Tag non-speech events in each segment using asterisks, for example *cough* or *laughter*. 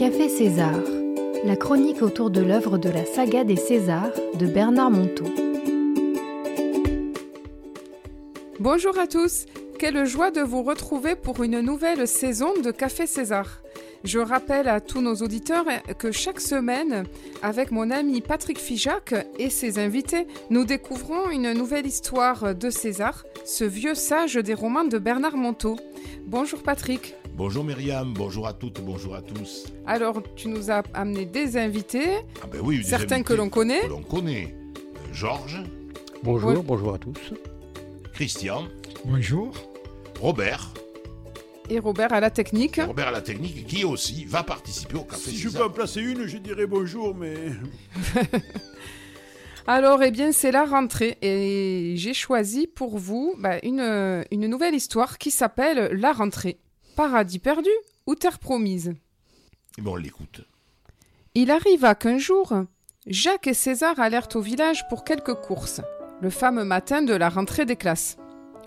Café César, la chronique autour de l'œuvre de la saga des Césars de Bernard Monteau. Bonjour à tous, quelle joie de vous retrouver pour une nouvelle saison de Café César. Je rappelle à tous nos auditeurs que chaque semaine, avec mon ami Patrick Fijac et ses invités, nous découvrons une nouvelle histoire de César, ce vieux sage des romans de Bernard Monteau. Bonjour Patrick. Bonjour Myriam, bonjour à toutes, bonjour à tous. Alors, tu nous as amené des invités, Ah ben oui, des certains invités que l'on connaît. Que l'on connaît. Euh, Georges, Bonjour, Oui. bonjour à tous. Christian, Bonjour. Robert, et Robert à la technique. Robert à la technique, qui aussi va participer au Café Si je peux en placer une, je dirais bonjour, mais *laughs* Alors, eh bien, c'est la rentrée et j'ai choisi pour vous bah, une, une nouvelle histoire qui s'appelle La rentrée. Paradis perdu ou terre promise bon, on l'écoute. Il arriva qu'un jour, Jacques et César allèrent au village pour quelques courses, le fameux matin de la rentrée des classes.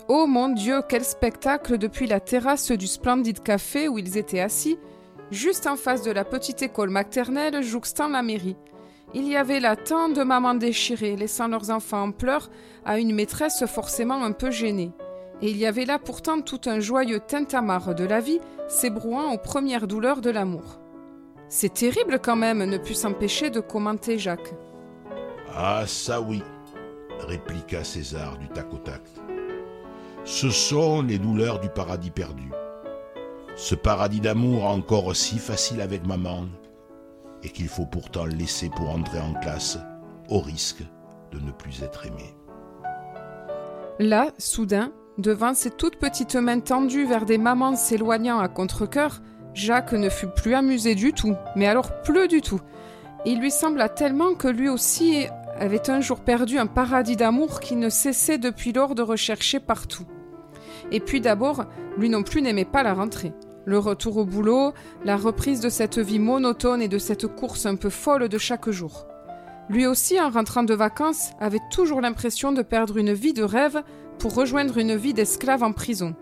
Oh mon Dieu, quel spectacle depuis la terrasse du splendide café où ils étaient assis, juste en face de la petite école maternelle jouxtant la mairie. Il y avait là tant de mamans déchirées, laissant leurs enfants en pleurs à une maîtresse forcément un peu gênée. Et il y avait là pourtant tout un joyeux tintamarre de la vie, s'ébrouant aux premières douleurs de l'amour. C'est terrible quand même, ne put s'empêcher de commenter Jacques. Ah, ça oui, répliqua César du tac au tac. Ce sont les douleurs du paradis perdu. Ce paradis d'amour encore si facile avec maman, et qu'il faut pourtant laisser pour entrer en classe, au risque de ne plus être aimé. Là, soudain, devant ses toutes petites mains tendues vers des mamans s'éloignant à contre-coeur, Jacques ne fut plus amusé du tout, mais alors plus du tout. Il lui sembla tellement que lui aussi avait un jour perdu un paradis d'amour qui ne cessait depuis lors de rechercher partout. Et puis d'abord, lui non plus n'aimait pas la rentrée. Le retour au boulot, la reprise de cette vie monotone et de cette course un peu folle de chaque jour. Lui aussi, en rentrant de vacances, avait toujours l'impression de perdre une vie de rêve pour rejoindre une vie d'esclave en prison.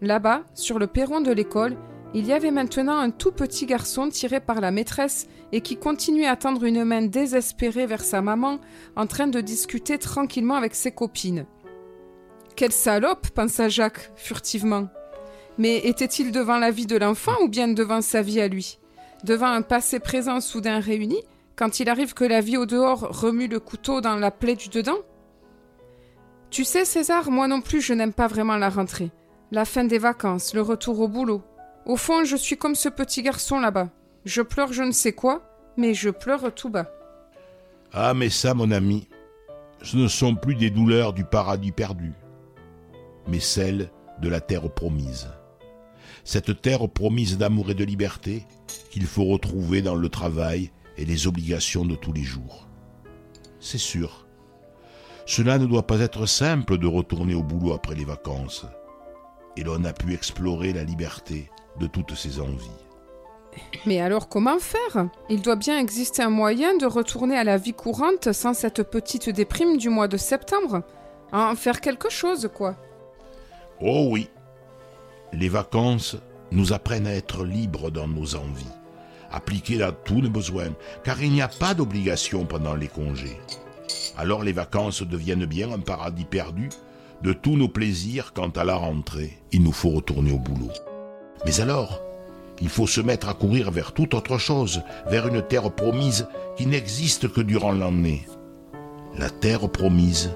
Là-bas, sur le perron de l'école, il y avait maintenant un tout petit garçon tiré par la maîtresse et qui continuait à tendre une main désespérée vers sa maman, en train de discuter tranquillement avec ses copines. Quelle salope, pensa Jacques, furtivement. Mais était-il devant la vie de l'enfant ou bien devant sa vie à lui? Devant un passé présent soudain réuni, quand il arrive que la vie au dehors remue le couteau dans la plaie du dedans? Tu sais, César, moi non plus je n'aime pas vraiment la rentrée. La fin des vacances, le retour au boulot. Au fond, je suis comme ce petit garçon là-bas. Je pleure je ne sais quoi, mais je pleure tout bas. Ah, mais ça, mon ami, ce ne sont plus des douleurs du paradis perdu, mais celles de la terre promise. Cette terre promise d'amour et de liberté qu'il faut retrouver dans le travail et les obligations de tous les jours. C'est sûr, cela ne doit pas être simple de retourner au boulot après les vacances, et l'on a pu explorer la liberté de toutes ses envies. Mais alors comment faire? Il doit bien exister un moyen de retourner à la vie courante sans cette petite déprime du mois de septembre. En faire quelque chose, quoi. Oh oui, les vacances nous apprennent à être libres dans nos envies, appliquées à tous nos besoins, car il n'y a pas d'obligation pendant les congés. Alors les vacances deviennent bien un paradis perdu de tous nos plaisirs quand à la rentrée, il nous faut retourner au boulot. Mais alors, il faut se mettre à courir vers toute autre chose, vers une terre promise qui n'existe que durant l'année. La terre promise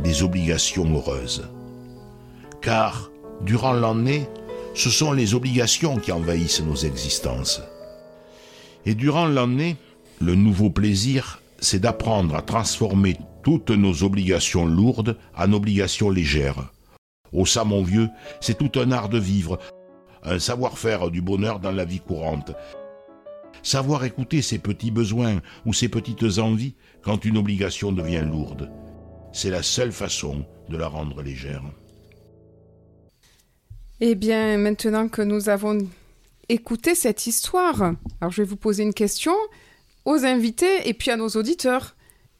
des obligations heureuses car durant l'année, ce sont les obligations qui envahissent nos existences. Et durant l'année, le nouveau plaisir, c'est d'apprendre à transformer toutes nos obligations lourdes en obligations légères. Oh ça, mon vieux, c'est tout un art de vivre, un savoir-faire du bonheur dans la vie courante. Savoir écouter ses petits besoins ou ses petites envies quand une obligation devient lourde. C'est la seule façon de la rendre légère. Eh bien, maintenant que nous avons écouté cette histoire, alors je vais vous poser une question aux invités et puis à nos auditeurs.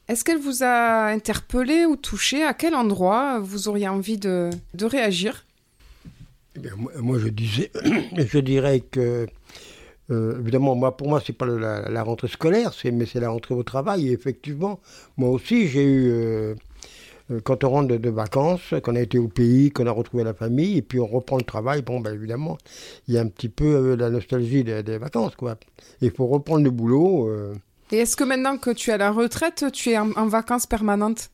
Est-ce qu'elle vous a interpellé ou touché? À quel endroit vous auriez envie de, réagir? Eh bien, moi, je disais, *coughs* je dirais que euh, évidemment, moi, pour moi, c'est pas la, rentrée scolaire, mais c'est la rentrée au travail. Et effectivement, moi aussi, j'ai eu, euh, quand on rentre de, vacances, qu'on a été au pays, qu'on a retrouvé la famille, et puis on reprend le travail, bon, ben, évidemment, il y a un petit peu la nostalgie des, vacances, quoi. Il faut reprendre le boulot. Et est-ce que maintenant que tu es à la retraite, tu es en, vacances permanentes?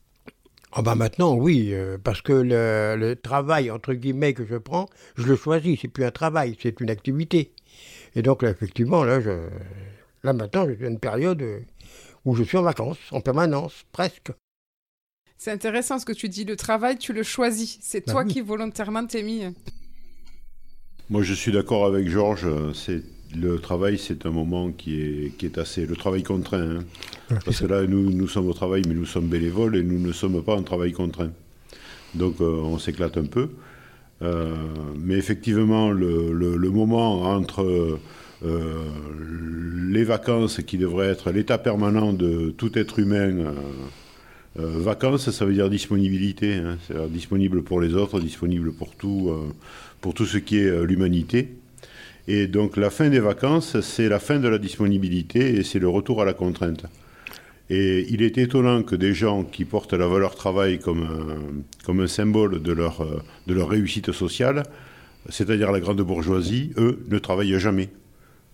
Ah bah maintenant oui, parce que le, le, travail entre guillemets que je prends, je le choisis. C'est plus un travail, c'est une activité. Et donc, là, effectivement, là, je, là maintenant, j'ai une période où je suis en vacances, en permanence, presque. C'est intéressant ce que tu dis. Le travail, tu le choisis. C'est bah toi qui volontairement t'es mis. Moi, je suis d'accord avec Georges. C'est le travail, c'est un moment qui est, qui est assez. Le travail contraint. Hein. Parce que là, nous, nous sommes au travail, mais nous sommes bénévoles et nous ne sommes pas en travail contraint. Donc, euh, on s'éclate un peu. Euh, mais effectivement, le, le, moment entre euh, les vacances, qui devraient être l'état permanent de tout être humain, euh, vacances, ça veut dire disponibilité, hein, c'est-à-dire disponible pour les autres, disponible pour tout, pour tout ce qui est l'humanité. Et donc la fin des vacances, c'est la fin de la disponibilité et c'est le retour à la contrainte. Et il est étonnant que des gens qui portent la valeur travail comme un, comme un symbole de leur, de leur réussite sociale, c'est-à-dire la grande bourgeoisie, eux, ne travaillent jamais.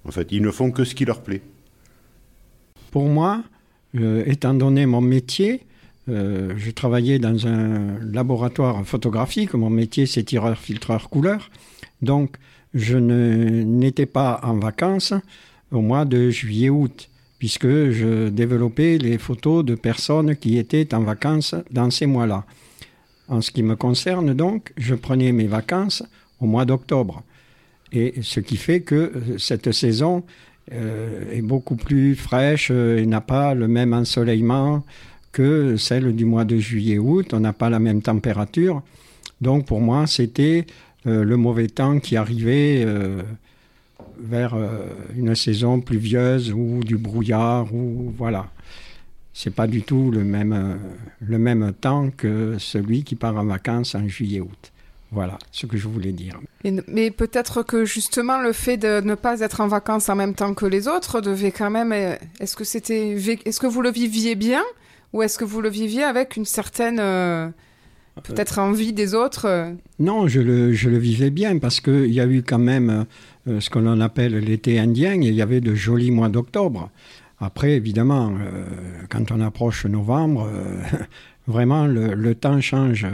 En fait, ils ne font que ce qui leur plaît. Pour moi, euh, étant donné mon métier, euh, je travaillais dans un laboratoire photographique. Mon métier, c'est tireur-filtreur couleur. Donc, je n'étais pas en vacances au mois de juillet-août puisque je développais les photos de personnes qui étaient en vacances dans ces mois-là. En ce qui me concerne donc, je prenais mes vacances au mois d'octobre. Et ce qui fait que euh, cette saison euh, est beaucoup plus fraîche et n'a pas le même ensoleillement que celle du mois de juillet-août. On n'a pas la même température. Donc pour moi, c'était le mauvais temps qui arrivait vers euh, une saison pluvieuse ou du brouillard ou voilà. C'est pas du tout le même, euh, le même temps que celui qui part en vacances en juillet-août. Voilà ce que je voulais dire. mais peut-être que justement le fait de ne pas être en vacances en même temps que les autres devait quand même. Euh, est-ce que c'était, est-ce que vous le viviez bien? Ou est-ce que vous le viviez avec une certaine peut-être envie des autres Non, je le, je le vivais bien parce qu'il y a eu quand même euh, ce qu'on appelle l'été indien, et il y avait de jolis mois d'octobre. Après, évidemment, euh, quand on approche novembre, euh, *laughs* vraiment le, temps change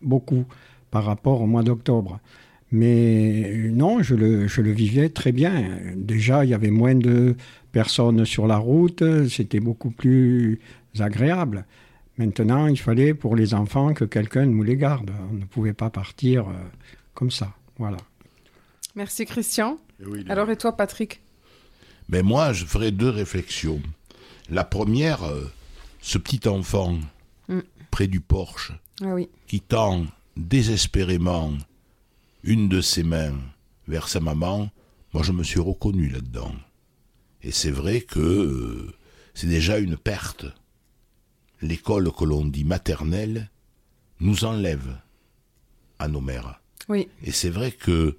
beaucoup par rapport au mois d'octobre. Mais non, je le, je le, vivais très bien. Déjà, il y avait moins de personnes sur la route, c'était beaucoup plus agréable. Maintenant, il fallait pour les enfants que quelqu'un nous les garde. On ne pouvait pas partir comme ça. Voilà. Merci Christian. Eh Alors et toi Patrick? Mais moi, je ferai deux réflexions. La première, euh, ce petit enfant mm. près du porche ah qui tend désespérément une de ses mains vers sa maman, moi je me suis reconnu là-dedans. Et c'est vrai que euh, c'est déjà une perte. L'école que l'on dit maternelle nous enlève à nos mères. Oui. Et c'est vrai que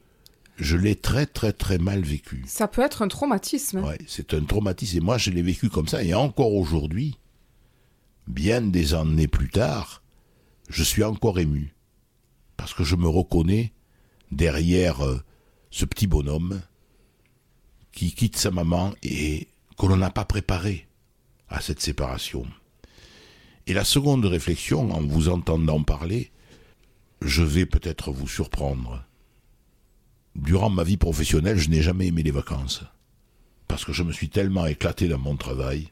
je l'ai très très très mal vécu. Ça peut être un traumatisme. Ouais, c'est un traumatisme. Et moi, je l'ai vécu comme ça. Et encore aujourd'hui, bien des années plus tard, je suis encore ému. Parce que je me reconnais derrière euh, ce petit bonhomme qui quitte sa maman et que l'on n'a pas préparé à cette séparation. Et la seconde réflexion, en vous entendant parler, je vais peut-être vous surprendre durant ma vie professionnelle, je n'ai jamais aimé les vacances. Parce que je me suis tellement éclaté dans mon travail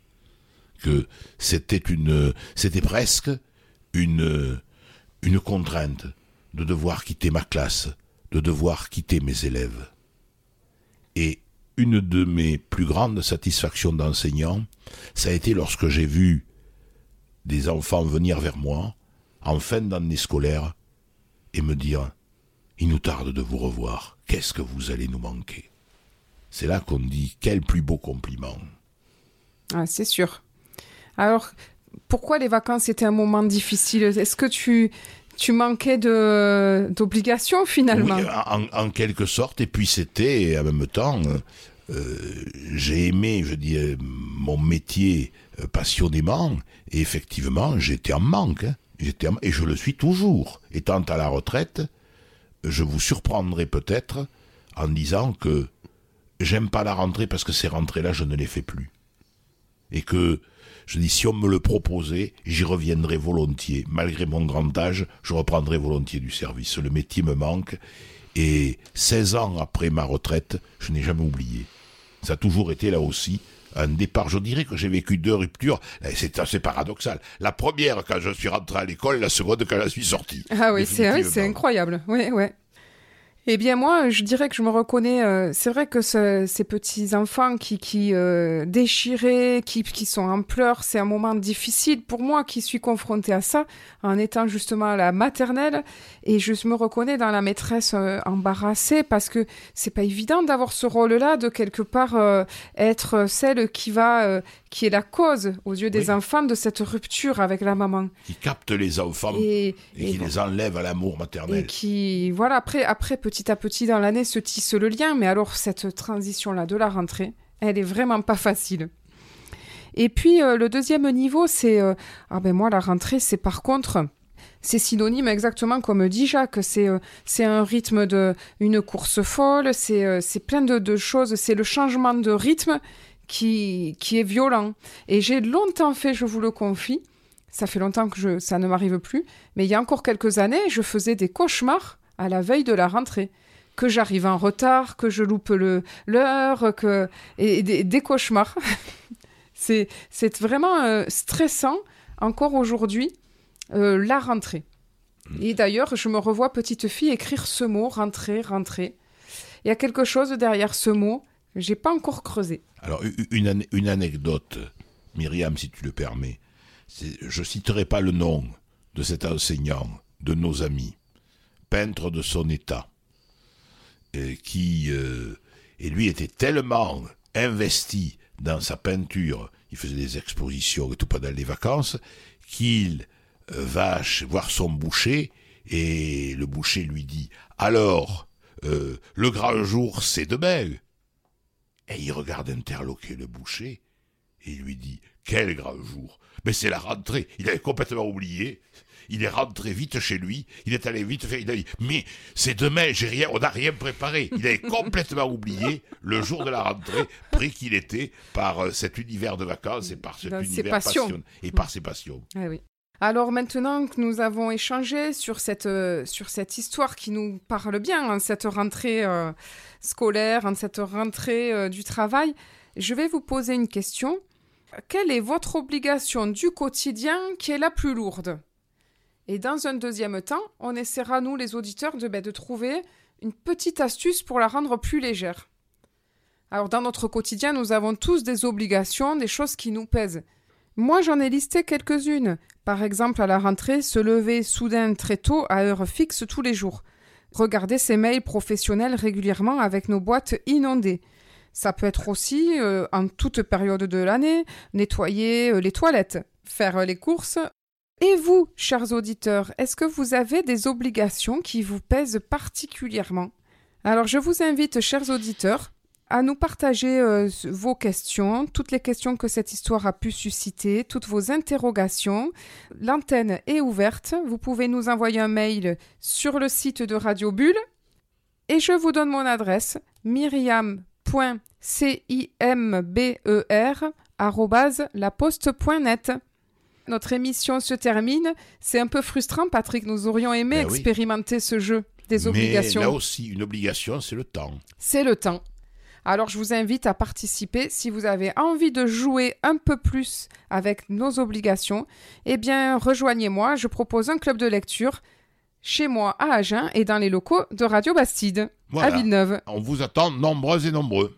que c'était une, c'était presque une, une contrainte de devoir quitter ma classe, de devoir quitter mes élèves. Et une de mes plus grandes satisfactions d'enseignant, ça a été lorsque j'ai vu des enfants venir vers moi en fin d'année scolaire et me dire il nous tarde de vous revoir. Qu'est-ce que vous allez nous manquer? C'est là qu'on dit quel plus beau compliment. Ah, c'est sûr. Alors, pourquoi les vacances étaient un moment difficile? Est-ce que tu, tu manquais d'obligations finalement en, quelque sorte, et puis c'était en même temps j'ai aimé, je dis, mon métier passionnément, et effectivement, j'étais en manque. Hein. J'étais et je le suis toujours. Étant à la retraite, je vous surprendrai peut-être en disant que j'aime pas la rentrée parce que ces rentrées-là, je ne les fais plus. Et que, je dis, si on me le proposait, j'y reviendrai volontiers. Malgré mon grand âge, je reprendrai volontiers du service. Le métier me manque. Et 16 ans après ma retraite, je n'ai jamais oublié. Ça a toujours été là aussi un départ. Je dirais que j'ai vécu deux ruptures. Eh, c'est assez paradoxal. La première quand je suis rentré à l'école, la seconde quand je suis sorti. Ah oui, c'est incroyable. Oui, ouais. Eh bien moi, je dirais que je me reconnais. Euh, c'est vrai que ces petits enfants qui, qui euh, déchiraient, qui, qui sont en pleurs, c'est un moment difficile pour moi qui suis confrontée à ça en étant justement à la maternelle. Et je me reconnais dans la maîtresse euh, embarrassée parce que c'est pas évident d'avoir ce rôle-là de quelque part être celle qui va qui est la cause aux yeux des enfants de cette rupture avec la maman. Qui capte les enfants et, qui les enlève à l'amour maternel. Et qui, voilà, après, après petit à petit dans l'année se tisse le lien, mais alors cette transition-là de la rentrée, elle est vraiment pas facile. Et puis euh, le deuxième niveau, c'est euh, ah ben moi la rentrée, c'est par contre c'est synonyme exactement comme dit Jacques. C'est euh, c'est un rythme de une course folle. C'est c'est plein de, de choses. C'est le changement de rythme qui, qui est violent. Et j'ai longtemps fait, je vous le confie, ça fait longtemps que je, ça ne m'arrive plus, mais il y a encore quelques années, je faisais des cauchemars à la veille de la rentrée. Que j'arrive en retard, que je loupe l'heure, que et, des, cauchemars. *laughs* c'est vraiment euh, stressant encore aujourd'hui euh, la rentrée. Et d'ailleurs, je me revois petite fille écrire ce mot, rentrer, rentrer. Il y a quelque chose derrière ce mot j'ai pas encore creusé. Alors, une, une anecdote, Myriam, si tu le permets. Je citerai pas le nom de cet enseignant, de nos amis, peintre de son état, qui, euh, et lui était tellement investi dans sa peinture, il faisait des expositions et tout pendant les vacances, qu'il euh, va voir son boucher, et le boucher lui dit Alors, euh, le grand jour, c'est demain. Et il regarde interloquer le boucher et lui dit Quel grand jour Mais c'est la rentrée Il avait complètement oublié. Il est rentré vite chez lui, il est allé vite faire, il a dit Mais c'est demain, j'ai rien, on n'a rien préparé. Il avait complètement oublié le jour de la rentrée, pris qu'il était par euh, cet univers de vacances et par cet univers passion et par ses passions. Ah oui. Alors maintenant que nous avons échangé sur cette, euh, sur cette histoire qui nous parle bien, hein, cette rentrée euh, scolaire, hein, cette rentrée euh, du travail, je vais vous poser une question. Quelle est votre obligation du quotidien qui est la plus lourde? Et dans un deuxième temps, on essaiera, nous les auditeurs, de, ben, de trouver une petite astuce pour la rendre plus légère. Alors dans notre quotidien, nous avons tous des obligations, des choses qui nous pèsent. Moi, j'en ai listé quelques-unes. Par exemple, à la rentrée, se lever soudain très tôt à heure fixe tous les jours. Regarder ses mails professionnels régulièrement avec nos boîtes inondées. Ça peut être aussi, euh, en toute période de l'année, nettoyer euh, les toilettes, faire les courses. Et vous, chers auditeurs, est-ce que vous avez des obligations qui vous pèsent particulièrement? Alors je vous invite, chers auditeurs, à nous partager euh, vos questions, toutes les questions que cette histoire a pu susciter, toutes vos interrogations. L'antenne est ouverte. Vous pouvez nous envoyer un mail sur le site de Radio Bulle. Et je vous donne mon adresse myriam.cimber.laposte.net. Notre émission se termine. C'est un peu frustrant, Patrick. Nous aurions aimé ben expérimenter ce jeu des obligations. Mais là aussi, une obligation, c'est le temps. C'est le temps. Alors je vous invite à participer si vous avez envie de jouer un peu plus avec nos obligations. Eh bien, rejoignez-moi, je propose un club de lecture chez moi à Agen et dans les locaux de Radio Bastide à Villeneuve. On vous attend nombreux et nombreux.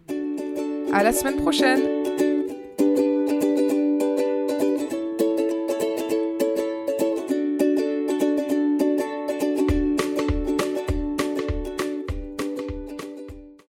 À la semaine prochaine.